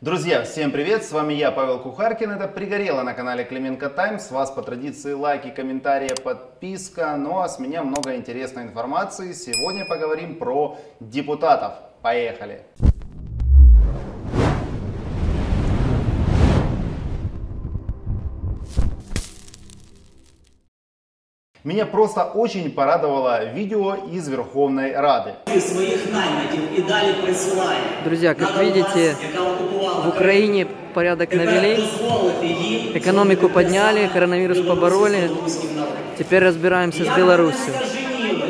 Друзья, всем привет! С вами я, Павел Кухаркин. Это «Пригорело» на канале Клименко Таймс. С вас по традиции лайки, комментарии, подписка. Ну а с меня много интересной информации. Сегодня поговорим про депутатов. Поехали! Меня просто очень порадовало видео из Верховной Рады. своих наймитів і далі присилає. Друзья, как На видите, Донбас, яка окупувала В Украине порядок Тепер навели, дозволити їм экономику подняли, підписати коронавирус Білорусь побороли. з білоруським народом. теперь разбираемся Я с Беларусью. не скаженіли.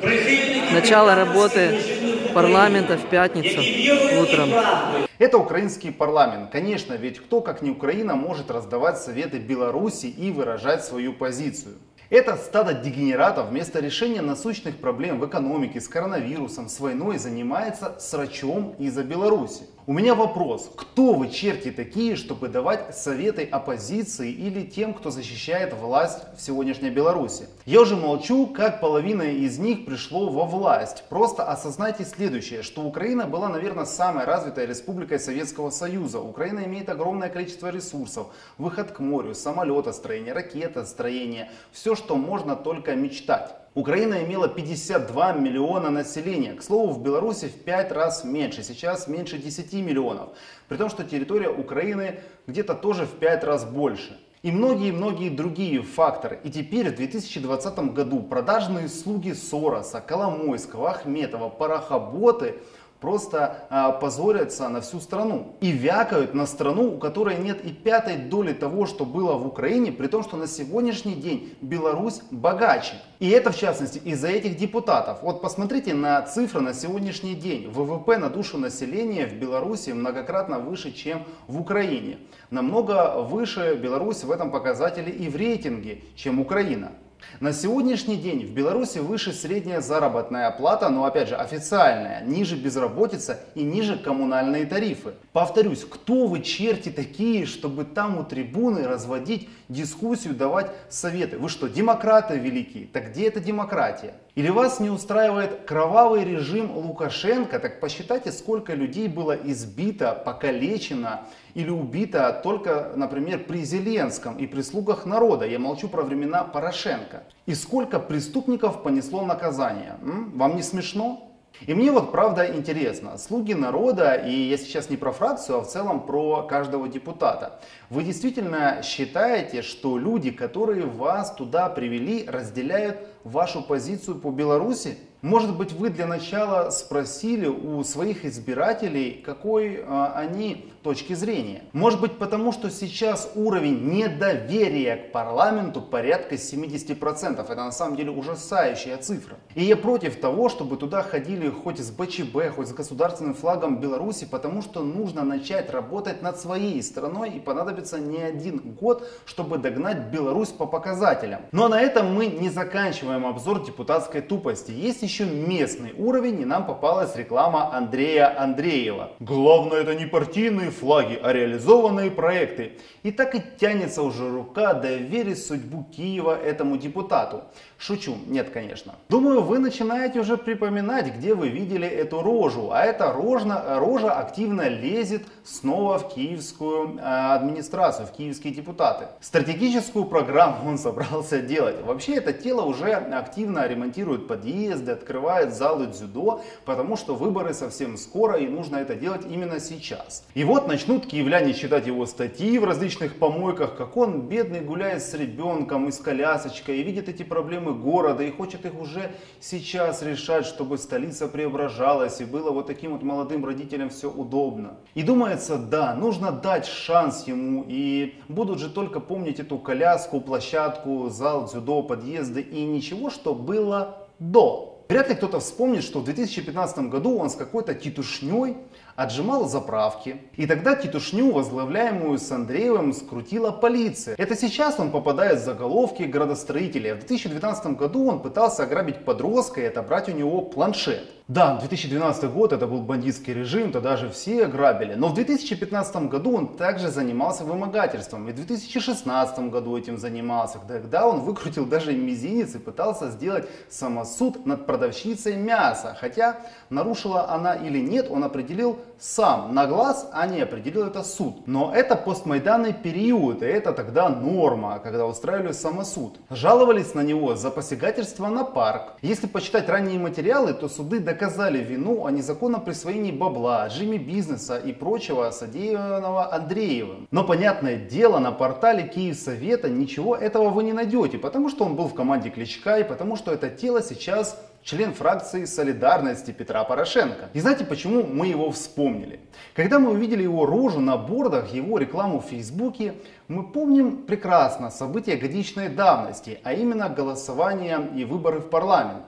Прихильники Начало прекрасної работы режимної парламента в України, пятницу які вірою і утром. правдою Это украинский парламент. Конечно, ведь кто, как не Украина, может раздавать советы Беларуси и выражать свою позицию. Это стадо дегенератов вместо решения насущных проблем в экономике, с коронавирусом, с войной занимается срачом из-за Беларуси. У меня вопрос. Кто вы, черти, такие, чтобы давать советы оппозиции или тем, кто защищает власть в сегодняшней Беларуси? Я уже молчу, как половина из них пришло во власть. Просто осознайте следующее, что Украина была, наверное, самой развитой республикой Советского Союза. Украина имеет огромное количество ресурсов. Выход к морю, самолетостроение, ракетостроение. Все, что можно только мечтать. Украина имела 52 миллиона населения. К слову, в Беларуси в 5 раз меньше. Сейчас меньше 10 миллионов. При том, что территория Украины где-то тоже в 5 раз больше. И многие-многие другие факторы. И теперь в 2020 году продажные слуги Сороса, Коломойского, Ахметова, парохоботы просто а, позорятся на всю страну. И вякают на страну, у которой нет и пятой доли того, что было в Украине, при том, что на сегодняшний день Беларусь богаче. И это, в частности, из-за этих депутатов. Вот посмотрите на цифры на сегодняшний день. ВВП на душу населения в Беларуси многократно выше, чем в Украине. Намного выше Беларусь в этом показателе и в рейтинге, чем Украина. На сегодняшний день в Беларуси выше средняя заработная плата, но опять же официальная, ниже безработица и ниже коммунальные тарифы. Повторюсь, кто вы черти такие, чтобы там у трибуны разводить дискуссию, давать советы? Вы что, демократы великие? Так где эта демократия? Или вас не устраивает кровавый режим Лукашенко? Так посчитайте, сколько людей было избито, покалечено или убито только, например, при Зеленском и при слугах народа. Я молчу про времена Порошенко. И сколько преступников понесло наказание. М? Вам не смешно? И мне вот правда интересно, слуги народа, и я сейчас не про фракцию, а в целом про каждого депутата. Вы действительно считаете, что люди, которые вас туда привели, разделяют вашу позицию по Беларуси? Может быть, вы для начала спросили у своих избирателей, какой э, они точки зрения. Может быть, потому что сейчас уровень недоверия к парламенту порядка 70%. Это на самом деле ужасающая цифра. И я против того, чтобы туда ходили хоть с БЧБ, хоть с государственным флагом Беларуси, потому что нужно начать работать над своей страной и понадобится не один год, чтобы догнать Беларусь по показателям. Но на этом мы не заканчиваем обзор депутатской тупости. Есть еще местный уровень, и нам попалась реклама Андрея Андреева. Главное это не партийные флаги, а реализованные проекты. И так и тянется уже рука доверить судьбу Киева этому депутату. Шучу, нет, конечно. Думаю, вы начинаете уже припоминать, где вы видели эту рожу. А эта рожна, рожа активно лезет снова в киевскую э, администрацию, в киевские депутаты. Стратегическую программу он собрался делать. Вообще это тело уже активно ремонтирует подъезды, открывает залы дзюдо, потому что выборы совсем скоро и нужно это делать именно сейчас. И вот начнут киевляне читать его статьи в различных помойках, как он бедный гуляет с ребенком и с колясочкой и видит эти проблемы города и хочет их уже сейчас решать, чтобы столица преображалась и было вот таким вот молодым родителям все удобно. И думается, да, нужно дать шанс ему и будут же только помнить эту коляску, площадку, зал, дзюдо, подъезды и ничего, что было до. Вряд ли кто-то вспомнит, что в 2015 году он с какой-то титушней отжимал заправки. И тогда титушню, возглавляемую с Андреевым, скрутила полиция. Это сейчас он попадает в заголовки градостроителей. В 2012 году он пытался ограбить подростка и отобрать у него планшет. Да, 2012 год это был бандитский режим, тогда же все грабили. Но в 2015 году он также занимался вымогательством. И в 2016 году этим занимался. Тогда он выкрутил даже мизинец и пытался сделать самосуд над продавщицей мяса. Хотя нарушила она или нет, он определил сам на глаз, а не определил это суд. Но это постмайданный период, и это тогда норма, когда устраивали самосуд. Жаловались на него за посягательство на парк. Если почитать ранние материалы, то суды доказали вину о незаконном присвоении бабла, отжиме бизнеса и прочего, содеянного Андреевым. Но понятное дело, на портале Киевсовета ничего этого вы не найдете, потому что он был в команде Кличка и потому что это тело сейчас член фракции солидарности Петра Порошенко. И знаете, почему мы его вспомнили? Когда мы увидели его рожу на бордах, его рекламу в Фейсбуке, мы помним прекрасно события годичной давности, а именно голосование и выборы в парламент.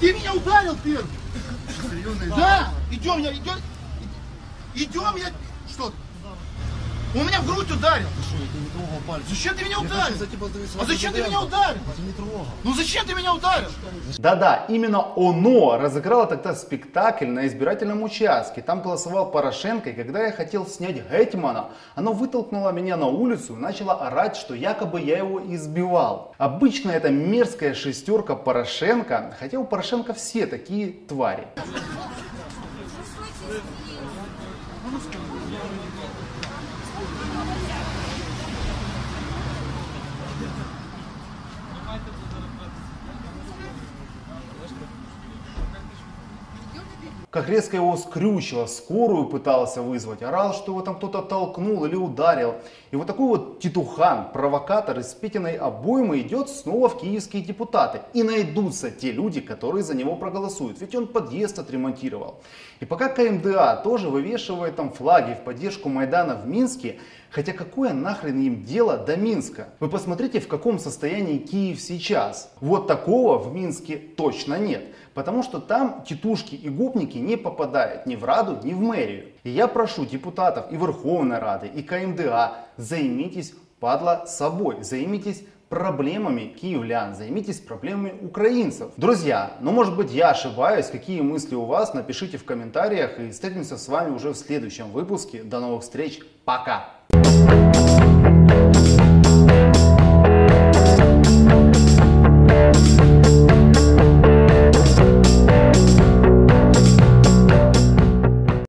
Ты меня ударил первый? Да, идем, я идем. Идем, я. Что? Он меня в грудь ударил. Зачем ты меня ударил? А зачем ты меня ударил? Ну зачем ты меня ударил? Да-да, именно оно разыграло тогда спектакль на избирательном участке. Там голосовал Порошенко, и когда я хотел снять Гетмана, оно вытолкнуло меня на улицу и начало орать, что якобы я его избивал. Обычно это мерзкая шестерка Порошенко, хотя у Порошенко все такие твари. Как резко его скрючило, скорую пытался вызвать, орал, что его там кто-то толкнул или ударил. И вот такой вот титухан, провокатор из Петиной обоймы идет снова в киевские депутаты. И найдутся те люди, которые за него проголосуют. Ведь он подъезд отремонтировал. И пока КМДА тоже вывешивает там флаги в поддержку Майдана в Минске, Хотя какое нахрен им дело до Минска? Вы посмотрите, в каком состоянии Киев сейчас. Вот такого в Минске точно нет. Потому что там титушки и губники не попадают ни в Раду, ни в мэрию. И я прошу депутатов и Верховной Рады, и КМДА, займитесь, падла, собой. Займитесь проблемами киевлян, займитесь проблемами украинцев. Друзья, ну может быть я ошибаюсь, какие мысли у вас, напишите в комментариях и встретимся с вами уже в следующем выпуске. До новых встреч, пока!